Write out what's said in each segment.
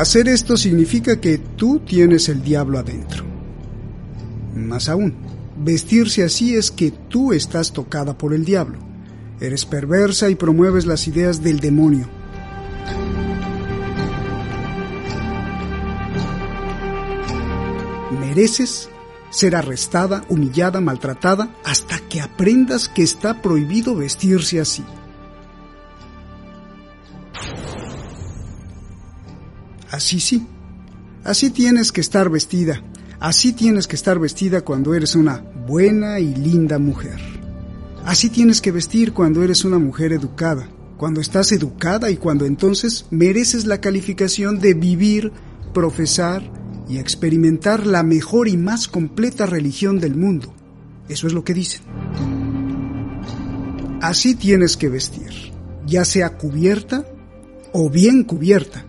Hacer esto significa que tú tienes el diablo adentro. Más aún, vestirse así es que tú estás tocada por el diablo. Eres perversa y promueves las ideas del demonio. Mereces ser arrestada, humillada, maltratada, hasta que aprendas que está prohibido vestirse así. Así sí, así tienes que estar vestida, así tienes que estar vestida cuando eres una buena y linda mujer. Así tienes que vestir cuando eres una mujer educada, cuando estás educada y cuando entonces mereces la calificación de vivir, profesar y experimentar la mejor y más completa religión del mundo. Eso es lo que dicen. Así tienes que vestir, ya sea cubierta o bien cubierta.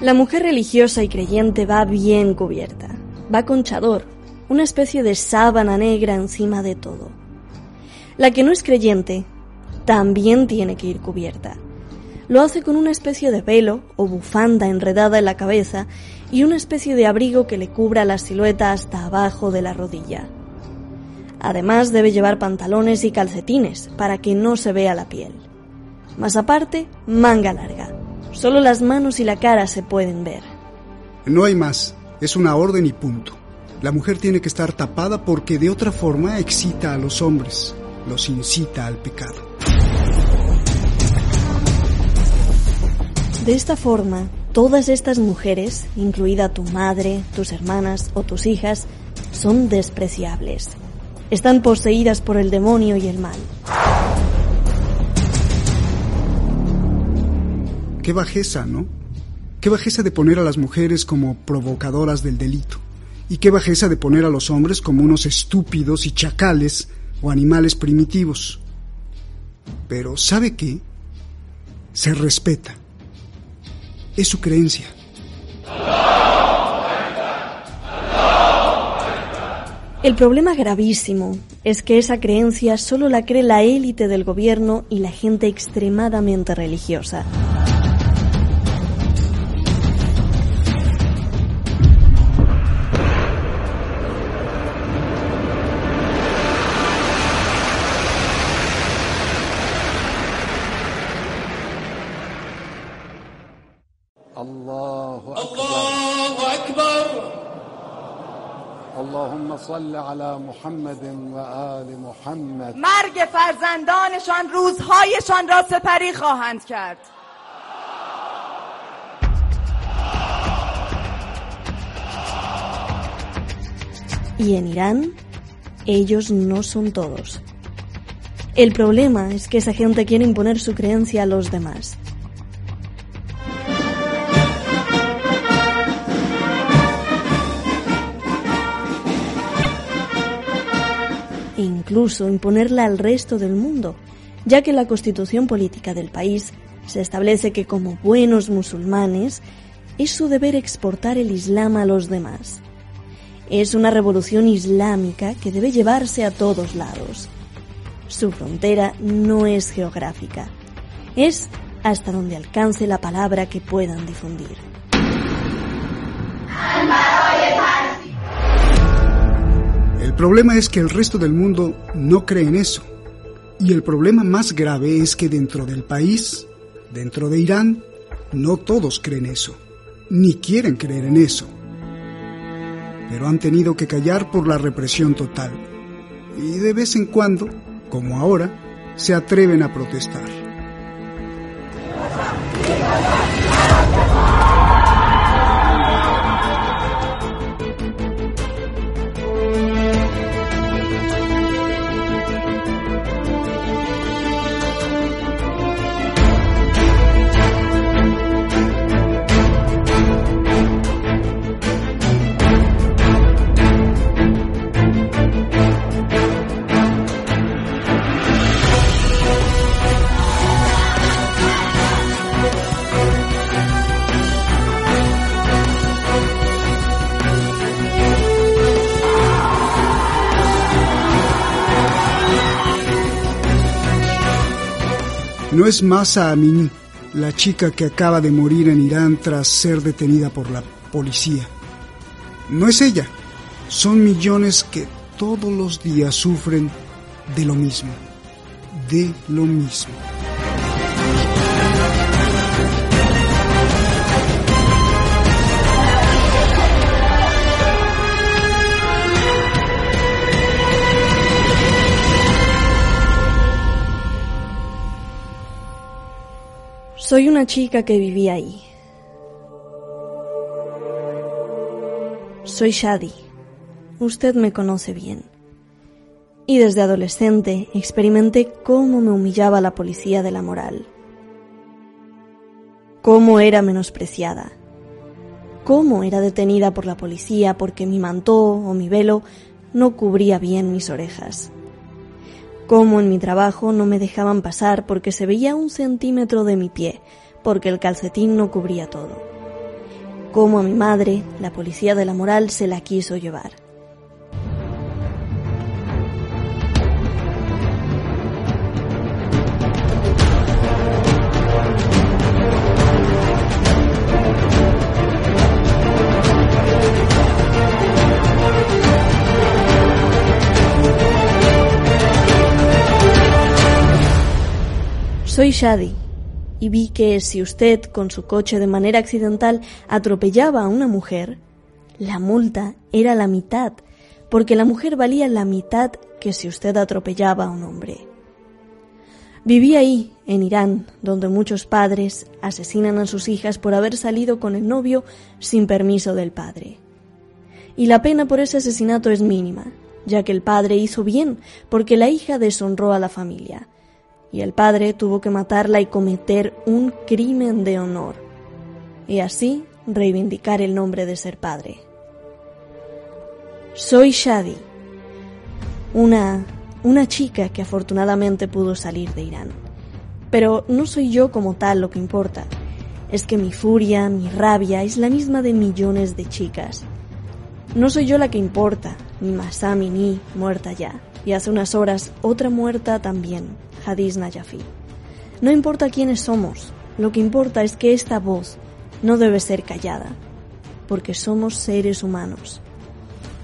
La mujer religiosa y creyente va bien cubierta, va con chador, una especie de sábana negra encima de todo. La que no es creyente también tiene que ir cubierta lo hace con una especie de velo o bufanda enredada en la cabeza y una especie de abrigo que le cubra la silueta hasta abajo de la rodilla. Además debe llevar pantalones y calcetines para que no se vea la piel. Más aparte, manga larga. Solo las manos y la cara se pueden ver. No hay más. Es una orden y punto. La mujer tiene que estar tapada porque de otra forma excita a los hombres, los incita al pecado. De esta forma, todas estas mujeres, incluida tu madre, tus hermanas o tus hijas, son despreciables. Están poseídas por el demonio y el mal. Qué bajeza, ¿no? Qué bajeza de poner a las mujeres como provocadoras del delito. Y qué bajeza de poner a los hombres como unos estúpidos y chacales o animales primitivos. Pero ¿sabe qué? Se respeta es su creencia. El problema gravísimo es que esa creencia solo la cree la élite del gobierno y la gente extremadamente religiosa. مرگ فرزندانشان روزهایشان را سپری خواهند کرد Y en Irán, ellos no son todos. El problema es que esa gente quiere imponer su creencia a los demás. Incluso imponerla al resto del mundo, ya que la constitución política del país se establece que como buenos musulmanes es su deber exportar el Islam a los demás. Es una revolución islámica que debe llevarse a todos lados. Su frontera no es geográfica, es hasta donde alcance la palabra que puedan difundir. El problema es que el resto del mundo no cree en eso. Y el problema más grave es que dentro del país, dentro de Irán, no todos creen eso, ni quieren creer en eso. Pero han tenido que callar por la represión total. Y de vez en cuando, como ahora, se atreven a protestar. No es Masa Amini, la chica que acaba de morir en Irán tras ser detenida por la policía. No es ella, son millones que todos los días sufren de lo mismo, de lo mismo. Soy una chica que vivía ahí. Soy Shadi. Usted me conoce bien. Y desde adolescente experimenté cómo me humillaba la policía de la moral. Cómo era menospreciada. Cómo era detenida por la policía porque mi mantó o mi velo no cubría bien mis orejas cómo en mi trabajo no me dejaban pasar porque se veía un centímetro de mi pie, porque el calcetín no cubría todo. Cómo a mi madre, la policía de la moral, se la quiso llevar. Soy Shadi y vi que si usted con su coche de manera accidental atropellaba a una mujer, la multa era la mitad, porque la mujer valía la mitad que si usted atropellaba a un hombre. Viví ahí, en Irán, donde muchos padres asesinan a sus hijas por haber salido con el novio sin permiso del padre. Y la pena por ese asesinato es mínima, ya que el padre hizo bien porque la hija deshonró a la familia y el padre tuvo que matarla y cometer un crimen de honor, y así reivindicar el nombre de ser padre. Soy Shadi, una, una chica que afortunadamente pudo salir de Irán. Pero no soy yo como tal lo que importa. Es que mi furia, mi rabia es la misma de millones de chicas. No soy yo la que importa, ni Masami ni muerta ya. Y hace unas horas otra muerta también, Hadis Nayafi. No importa quiénes somos, lo que importa es que esta voz no debe ser callada, porque somos seres humanos.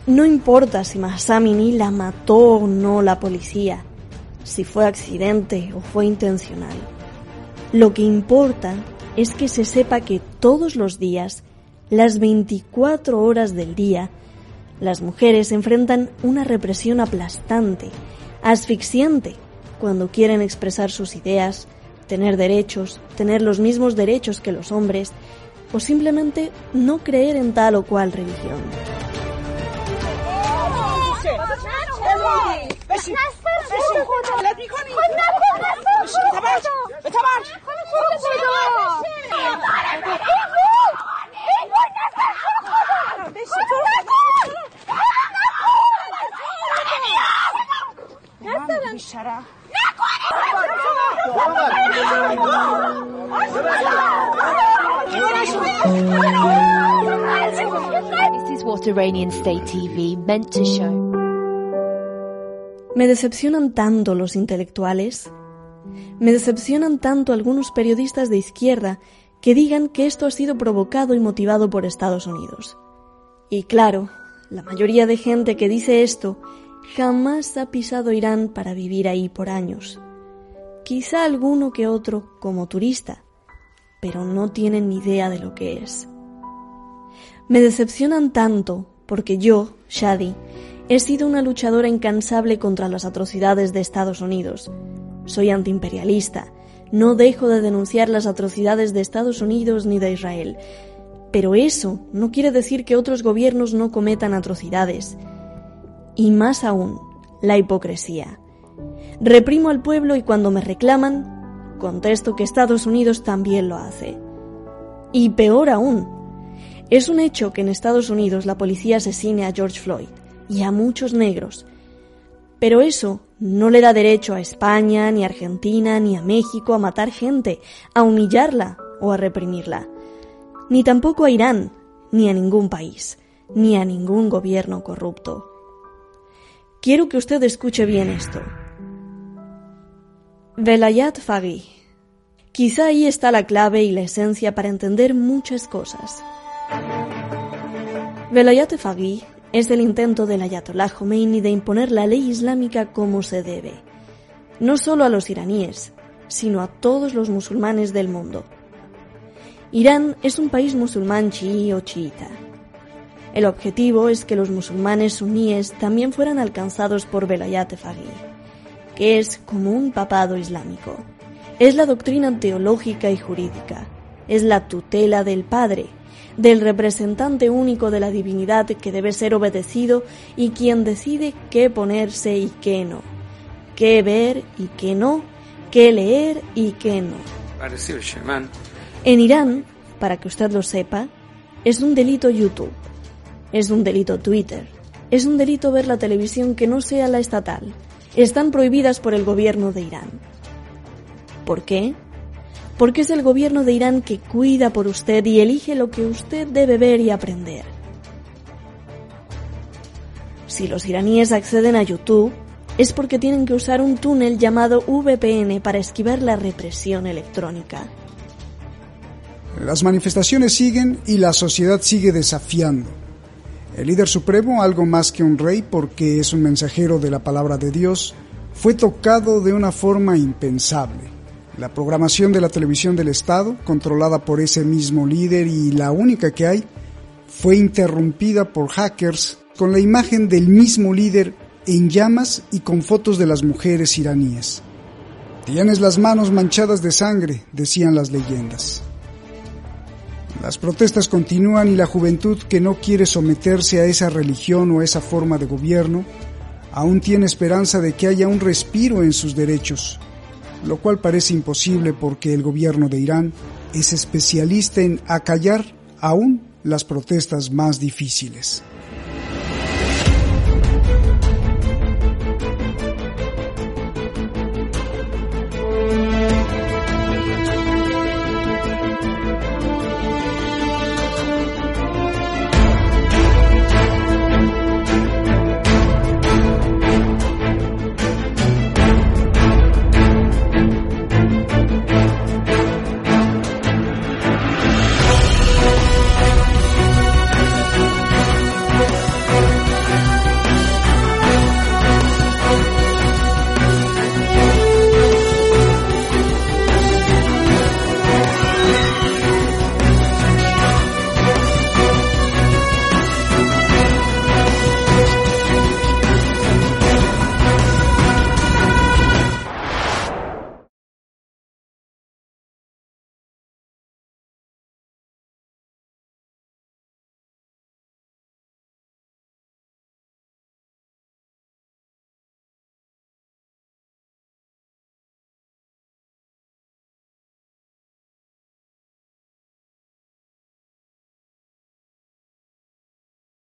No importa si Masamini la mató o no la policía, si fue accidente o fue intencional. Lo que importa es que se sepa que todos los días, las 24 horas del día, las mujeres enfrentan una represión aplastante, asfixiante, cuando quieren expresar sus ideas, tener derechos, tener los mismos derechos que los hombres, o simplemente no creer en tal o cual religión. Me decepcionan tanto los intelectuales, me decepcionan tanto algunos periodistas de izquierda que digan que esto ha sido provocado y motivado por Estados Unidos. Y claro, la mayoría de gente que dice esto jamás ha pisado Irán para vivir ahí por años. Quizá alguno que otro como turista, pero no tienen ni idea de lo que es. Me decepcionan tanto porque yo, Shadi, he sido una luchadora incansable contra las atrocidades de Estados Unidos. Soy antiimperialista, no dejo de denunciar las atrocidades de Estados Unidos ni de Israel. Pero eso no quiere decir que otros gobiernos no cometan atrocidades. Y más aún, la hipocresía. Reprimo al pueblo y cuando me reclaman, contesto que Estados Unidos también lo hace. Y peor aún, es un hecho que en Estados Unidos la policía asesine a George Floyd y a muchos negros, pero eso no le da derecho a España, ni a Argentina, ni a México a matar gente, a humillarla o a reprimirla, ni tampoco a Irán, ni a ningún país, ni a ningún gobierno corrupto. Quiero que usted escuche bien esto. Velayat Faghi, Quizá ahí está la clave y la esencia para entender muchas cosas. Velayat Faghi es el intento del Ayatollah Khomeini de imponer la ley islámica como se debe, no solo a los iraníes, sino a todos los musulmanes del mundo. Irán es un país musulmán chií o chiita. El objetivo es que los musulmanes suníes también fueran alcanzados por Velayat Faghi, que es como un papado islámico. Es la doctrina teológica y jurídica, es la tutela del Padre, del representante único de la divinidad que debe ser obedecido y quien decide qué ponerse y qué no, qué ver y qué no, qué leer y qué no. En Irán, para que usted lo sepa, es un delito YouTube, es un delito Twitter, es un delito ver la televisión que no sea la estatal. Están prohibidas por el gobierno de Irán. ¿Por qué? Porque es el gobierno de Irán que cuida por usted y elige lo que usted debe ver y aprender. Si los iraníes acceden a YouTube, es porque tienen que usar un túnel llamado VPN para esquivar la represión electrónica. Las manifestaciones siguen y la sociedad sigue desafiando. El líder supremo, algo más que un rey porque es un mensajero de la palabra de Dios, fue tocado de una forma impensable. La programación de la televisión del Estado, controlada por ese mismo líder y la única que hay, fue interrumpida por hackers con la imagen del mismo líder en llamas y con fotos de las mujeres iraníes. Tienes las manos manchadas de sangre, decían las leyendas. Las protestas continúan y la juventud que no quiere someterse a esa religión o esa forma de gobierno, aún tiene esperanza de que haya un respiro en sus derechos, lo cual parece imposible porque el gobierno de Irán es especialista en acallar aún las protestas más difíciles.